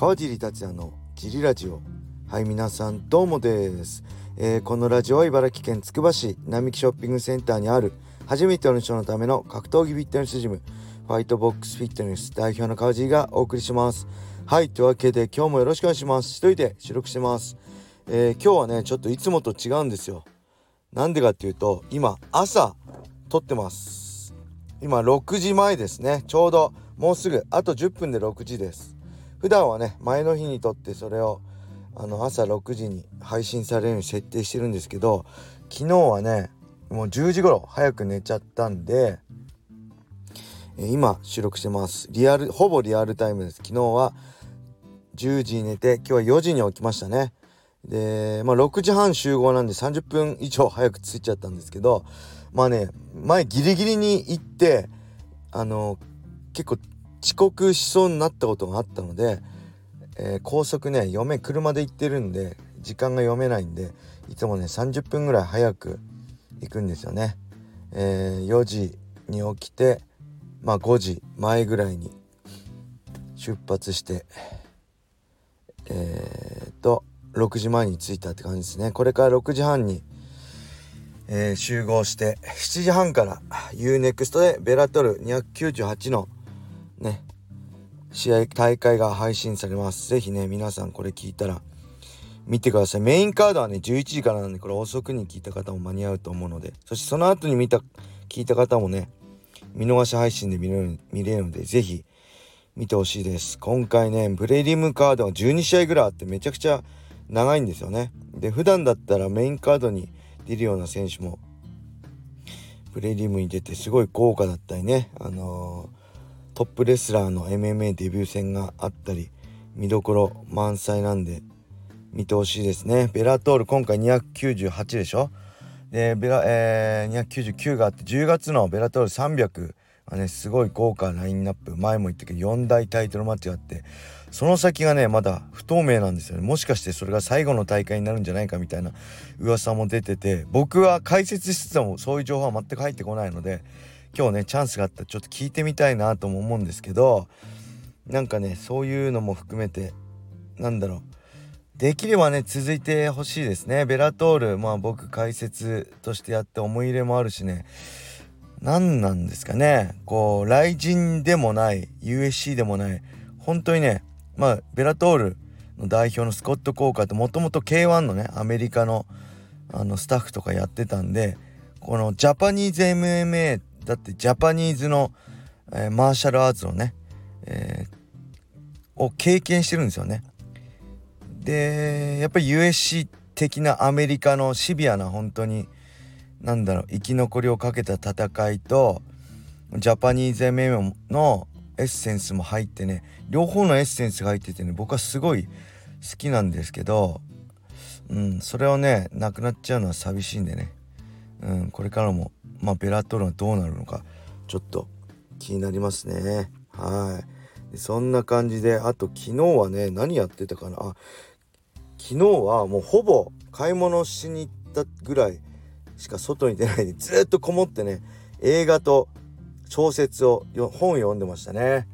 川尻達也のジリラジオ。はい皆さんどうもです、えー、このラジオは茨城県つくば市並木ショッピングセンターにある初めての人のための格闘技フィットネスジムファイトボックスフィットネス代表の川尻がお送りします。はいというわけで今日もよろしくお願いします。一人で収録してます、えー、今日はねちょっといつもと違うんですよ。なんでかっていうと今朝撮ってます。今6時前ですね。ちょうどもうすぐあと10分で6時です。普段はね前の日にとってそれをあの朝6時に配信されるように設定してるんですけど昨日はねもう10時頃早く寝ちゃったんで、え今収録してます。リアルほぼリアルタイムです。昨日は10時に寝て今日は4時に起きましたね。でまあ6時半集合なんで30分以上早く着いちゃったんですけどまあね前ギリギリに行ってあの結構遅刻しそうになったことがあったので、えー、高速ね読め車で行ってるんで時間が読めないんでいつもね30分ぐらい早く行くんですよね。えー、4時に起きてまあ5時前ぐらいに出発してえー、っと6時前に着いたって感じですねこれから6時半に、えー、集合して7時半から UNEXT でベラトル298の試合大会が配信されます。是非ね皆さんこれ聞いたら見てください。メインカードはね11時からなんでこれ遅くに聞いた方も間に合うと思うのでそしてその後に見た聞いた方もね見逃し配信で見れる見れるので是非見てほしいです。今回ねプレリムカードが12試合ぐらいあってめちゃくちゃ長いんですよね。で普段だったらメインカードに出るような選手もプレリムに出てすごい豪華だったりねあのートップレスラーの MMA デビュー戦があったり見どころ満載なんで見てほしいですね。ベラトール今回298でしょ？でベラ、えー、299があって10月のベラトール300はねすごい豪華ラインナップ。前も言ったけど4大タイトルマッチがあってその先がねまだ不透明なんですよね。もしかしてそれが最後の大会になるんじゃないかみたいな噂も出てて僕は解説しつつもそういう情報は全く入ってこないので今日ねチャンスがあったらちょっと聞いてみたいなとも思うんですけどなんかねそういうのも含めてなんだろう。できればね続いてほしいですね。ベラトールまあ僕解説としてやって思い入れもあるしね。何なんですかね。こう雷神でもない USC でもない。本当にねまあベラトールの代表のスコット・コーカーってもともと K1 のねアメリカのあのスタッフとかやってたんでこのジャパニーズ MMA だってジャパニーズの、えー、マーシャルアーツのね、えー、を経験してるんですよね。でやっぱり USC 的なアメリカのシビアな本当に何だろう生き残りをかけた戦いとジャパニーズ MM のエッセンスも入ってね両方のエッセンスが入っててね僕はすごい好きなんですけど、うん、それをねなくなっちゃうのは寂しいんでね、うん、これからもまあ、ベラトルはどうなるのかちょっと気になりますねはいそんな感じであと昨日はね何やってたかなあ昨日はもうほぼ買い物しに行ったぐらいしか外に出ないでずっとこもってね映画と小説を本読んでましたね。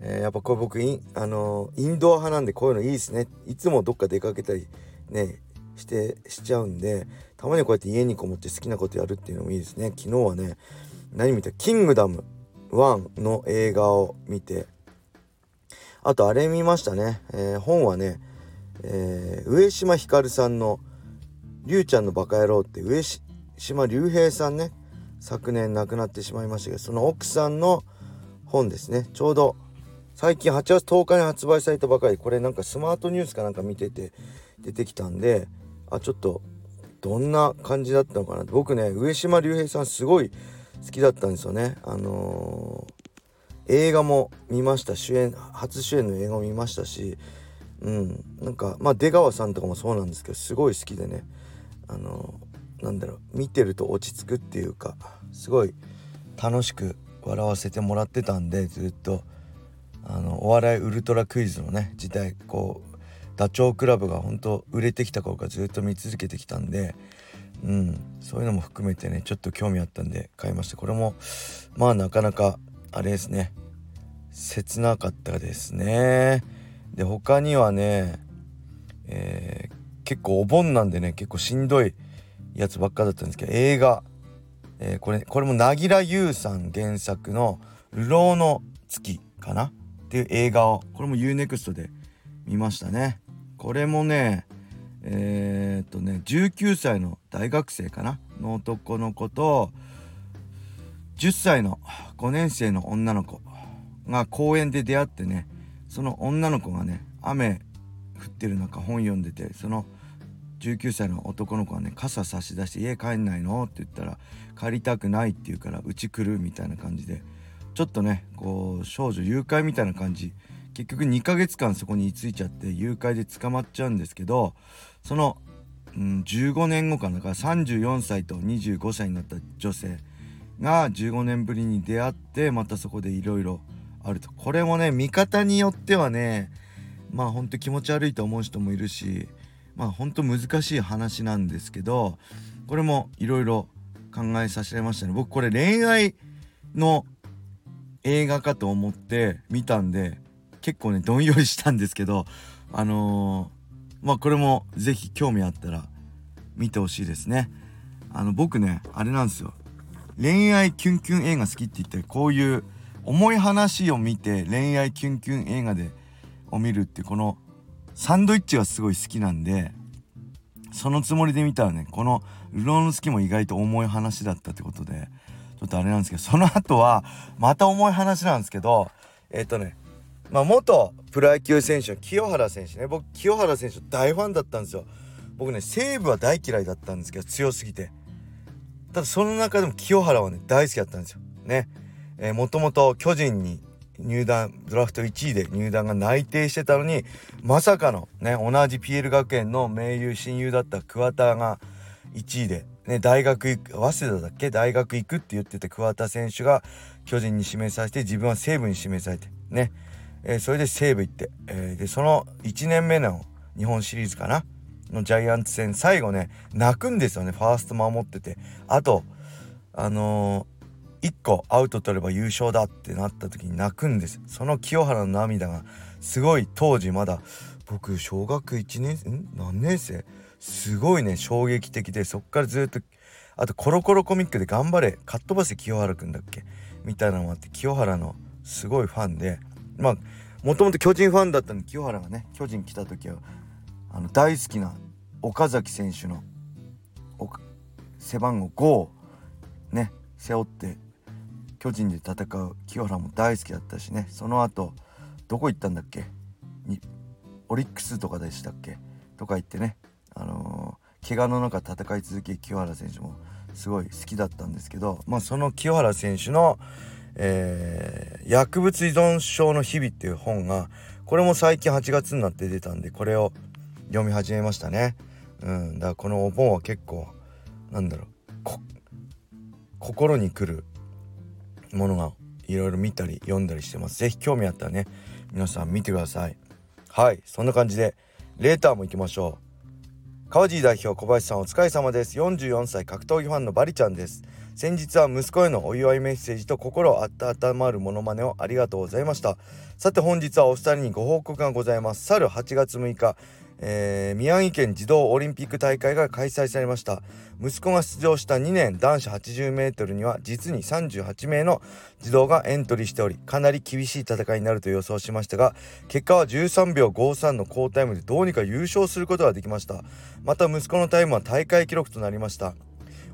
えー、やっぱこれ僕イン,、あのー、インドア派なんでこういうのいいですね。いつもどっか出かけたりねしてしちゃうんでたまにこうやって家にこもって好きなことやるっていうのもいいですね。昨日はね何見た？キングダム1の映画を見て。あとあれ見ましたね、えー、本はね、えー、上島ひかるさんの「りゅうちゃんのバカ野郎」って上島竜兵さんね昨年亡くなってしまいましたけどその奥さんの本ですね。ちょうど最近8月10日に発売されたばかり。これなんかスマートニュースかなんか見てて出てきたんであちょっとどんな感じだったのかな僕ね上島竜兵さんすごい好きだったんですよね。あのー、映画も見ました主演初主演の映画も見ましたし。うん。なんかまあ出川さんとかもそうなんですけどすごい好きでね。あのー、なんだろう見てると落ち着くっていうかすごい楽しく笑わせてもらってたんでずっとあのお笑いウルトラクイズのね時代こうダチョウ倶楽部が本当売れてきた頃からずっと見続けてきたんでうんそういうのも含めてねちょっと興味あったんで買いました。これもまあなかなかあれですね。切なかったですね。で他にはね、えー、結構お盆なんでね結構しんどいやつばっかだったんですけど映画、えー、これこれも凪良優さん原作の「流浪の月」かな？っていう映画をこれも UNEXT で見ましたね。これもねえー、っとね19歳の大学生かなの男の子と10歳の5年生の女の子が公園で出会ってねその女の子がね雨降ってる中本読んでてその19歳の男の子がね傘差し出して「家帰んないの?」って言ったら「借りたくない」って言うから「うち来る」みたいな感じでちょっとねこう少女誘拐みたいな感じ結局2ヶ月間そこに居ついちゃって誘拐で捕まっちゃうんですけどその、うん、15年後かなから34歳と25歳になった女性が15年ぶりに出会ってまたそこでいろいろあると。これもね見方によってはねまあほんと気持ち悪いと思う人もいるしまあほんと難しい話なんですけどこれもいろいろ考えさせられましたね。僕これ恋愛の映画かと思って見たんで結構ねどんよりしたんですけどあのー、まあこれも是非興味あったら見てほしいですね。あの僕ねあれなんですよ。恋愛キュンキュン映画好きって言ったらこういう重い話を見て恋愛キュンキュン映画でを見るってこのサンドイッチがすごい好きなんでそのつもりで見たらねこの「ルローの好き」も意外と重い話だったってことでちょっとあれなんですけどその後はまた重い話なんですけどえっ、ー、とねまあ元プロ野球選手の清原選手ね。僕清原選手大ファンだったんですよ。僕ね西武は大嫌いだったんですけど強すぎて。ただその中でも清原はね大好きだったんですよ。ね。えー、もともと巨人に入団ドラフト1位で入団が内定してたのにまさかのね同じ PL 学園の盟友親友だった桑田が1位で、ね、大学行く早稲田だっけ？大学行くって言ってて桑田選手が巨人に指名されて自分は西武に指名されてね、えー、それで西武行って、えー、でその1年目の日本シリーズかな？のジャイアンツ戦最後ね泣くんですよねファースト守ってて。あとあのー1個アウト取れば優勝だってなった時に泣くんです。その清原の涙がすごい当時まだ僕小学1年ん？何年生？すごいね衝撃的でそっからずっとあとコロコロコミックで頑張れかっ飛ばせ清原くんだっけ？みたいなのもあって清原のすごいファンでまあもともと巨人ファンだったんで清原がね巨人来た時はあの大好きな岡崎選手の背番号5をね背負って巨人で戦う清原も大好きだったしね。その後どこ行ったんだっけ？にオリックスとかでしたっけ？とか言ってねあのー、怪我の中戦い続け清原選手もすごい好きだったんですけどまあその清原選手の、えー、薬物依存症の日々っていう本がこれも最近8月になって出たんでこれを読み始めましたね。うん、だからこのお盆は結構なんだろう心にくるものがいろいろ見たり読んだりしてます。是非興味あったらね皆さん見てください。はいそんな感じでレーターも行きましょう。川尻代表小林さんお疲れ様です。44歳格闘技ファンのバリちゃんです。先日は息子へのお祝いメッセージと心温まるモノマネをありがとうございました。さて本日はお二人にご報告がございます。去る8月6日えー、宮城県児童オリンピック大会が開催されました。息子が出場した2年男子 80m には実に38名の児童がエントリーしておりかなり厳しい戦いになると予想しましたが結果は13秒53の好タイムでどうにか優勝することができました。また息子のタイムは大会記録となりました。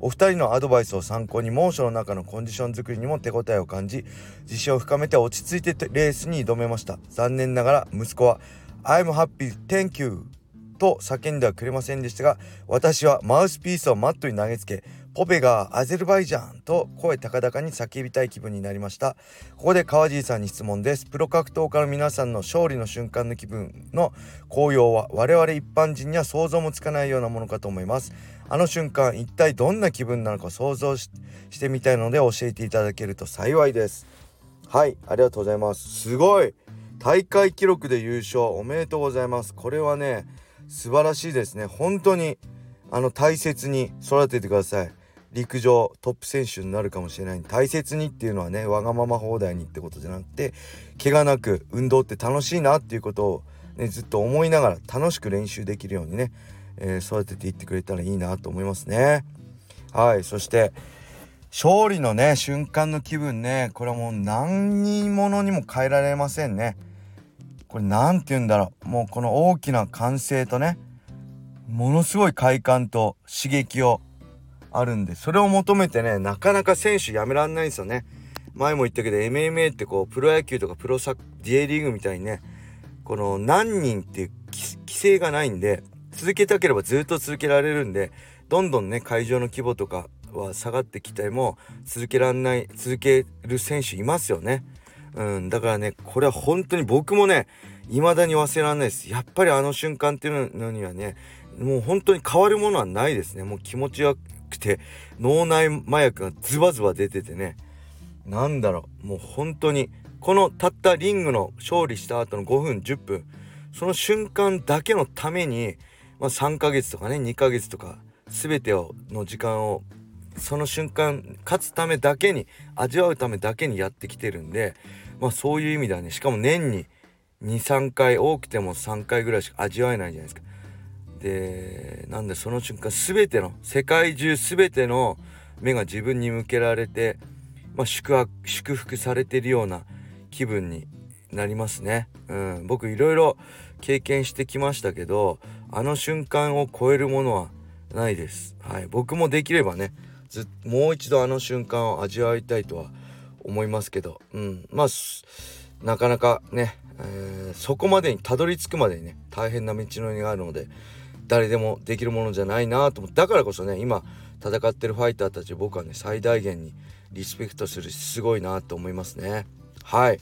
お二人のアドバイスを参考に猛暑の中のコンディション作りにも手応えを感じ自信を深めて落ち着いてレースに挑めました。残念ながら息子は I'm happy, thank you と叫んではくれませんでしたが私はマウスピースをマットに投げつけポペがアゼルバイジャンと声高々に叫びたい気分になりました。ここで川尻さんに質問です。プロ格闘家の皆さんの勝利の瞬間の気分の高揚は我々一般人には想像もつかないようなものかと思います。あの瞬間一体どんな気分なのか想像してみたいので教えていただけると幸いです。はいありがとうございます。すごい。大会記録で優勝おめでとうございます。これはね素晴らしいですね。本当にあの大切に育ててください。陸上トップ選手になるかもしれない大切にっていうのはねわがまま放題にってことじゃなくて怪我なく運動って楽しいなっていうことをね、ずっと思いながら楽しく練習できるようにね、えー、育てていってくれたらいいなと思いますね。はいそして勝利のね瞬間の気分ねこれはもう何にものにも変えられませんね。これ何て言うんだろうもうこの大きな歓声とねものすごい快感と刺激をあるんでそれを求めてねなかなか選手やめらんないんですよね。前も言ったけど MMA ってこうプロ野球とかプロサッ J リーグみたいにねこの何人っていう規制がないんで続けたければずっと続けられるんでどんどんね会場の規模とかは下がってきても続けらんない続ける選手いますよね。うん、だからねこれは本当に僕もね未だに忘れられないですやっぱりあの瞬間っていうのにはねもう本当に変わるものはないですねもう気持ちよくて脳内麻薬がズバズバ出ててね。なんだろう。もう本当にこのたったリングの勝利した後の5分10分。その瞬間だけのために、まあ、3ヶ月とかね2ヶ月とか全てをの時間をその瞬間勝つためだけに味わうためだけにやってきてるんで、まあ、そういう意味ではねしかも年に23回多くても3回ぐらいしか味わえないじゃないですか。でなんでその瞬間全ての世界中全ての目が自分に向けられて、まあ、祝福祝福されてるような気分になりますね。うん、僕いろいろ経験してきましたけどあの瞬間を超えるものはないです。はい、僕もできればねずもう一度あの瞬間を味わいたいとは思いますけど、うん、まあなかなかね、えー、そこまでにたどり着くまでにね大変な道のりがあるので誰でもできるものじゃないなと思ってだからこそね今戦ってるファイターたち僕はね最大限にリスペクトするすごいなと思いますね。はい。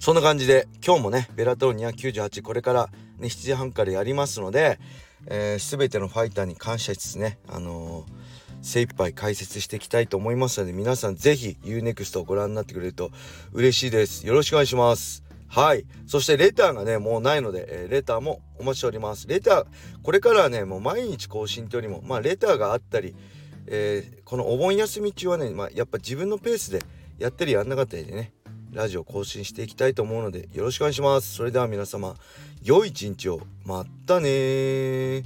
そんな感じで今日もねベラトル298これから、ね、7時半からやりますので、えー、全てのファイターに感謝しつつねあのー精一杯解説していきたいと思いますので皆さん是非 UNEXT をご覧になってくれると嬉しいです。よろしくお願いします。はい。そしてレターがねもうないので、えー、レターもお待ちしております。レターこれからはねもう毎日更新というよりもまあレターがあったり、えー、このお盆休み中はね、まあ、やっぱ自分のペースでやったりやんなかったりでねラジオ更新していきたいと思うのでよろしくお願いします。それでは皆様良い一日を。またね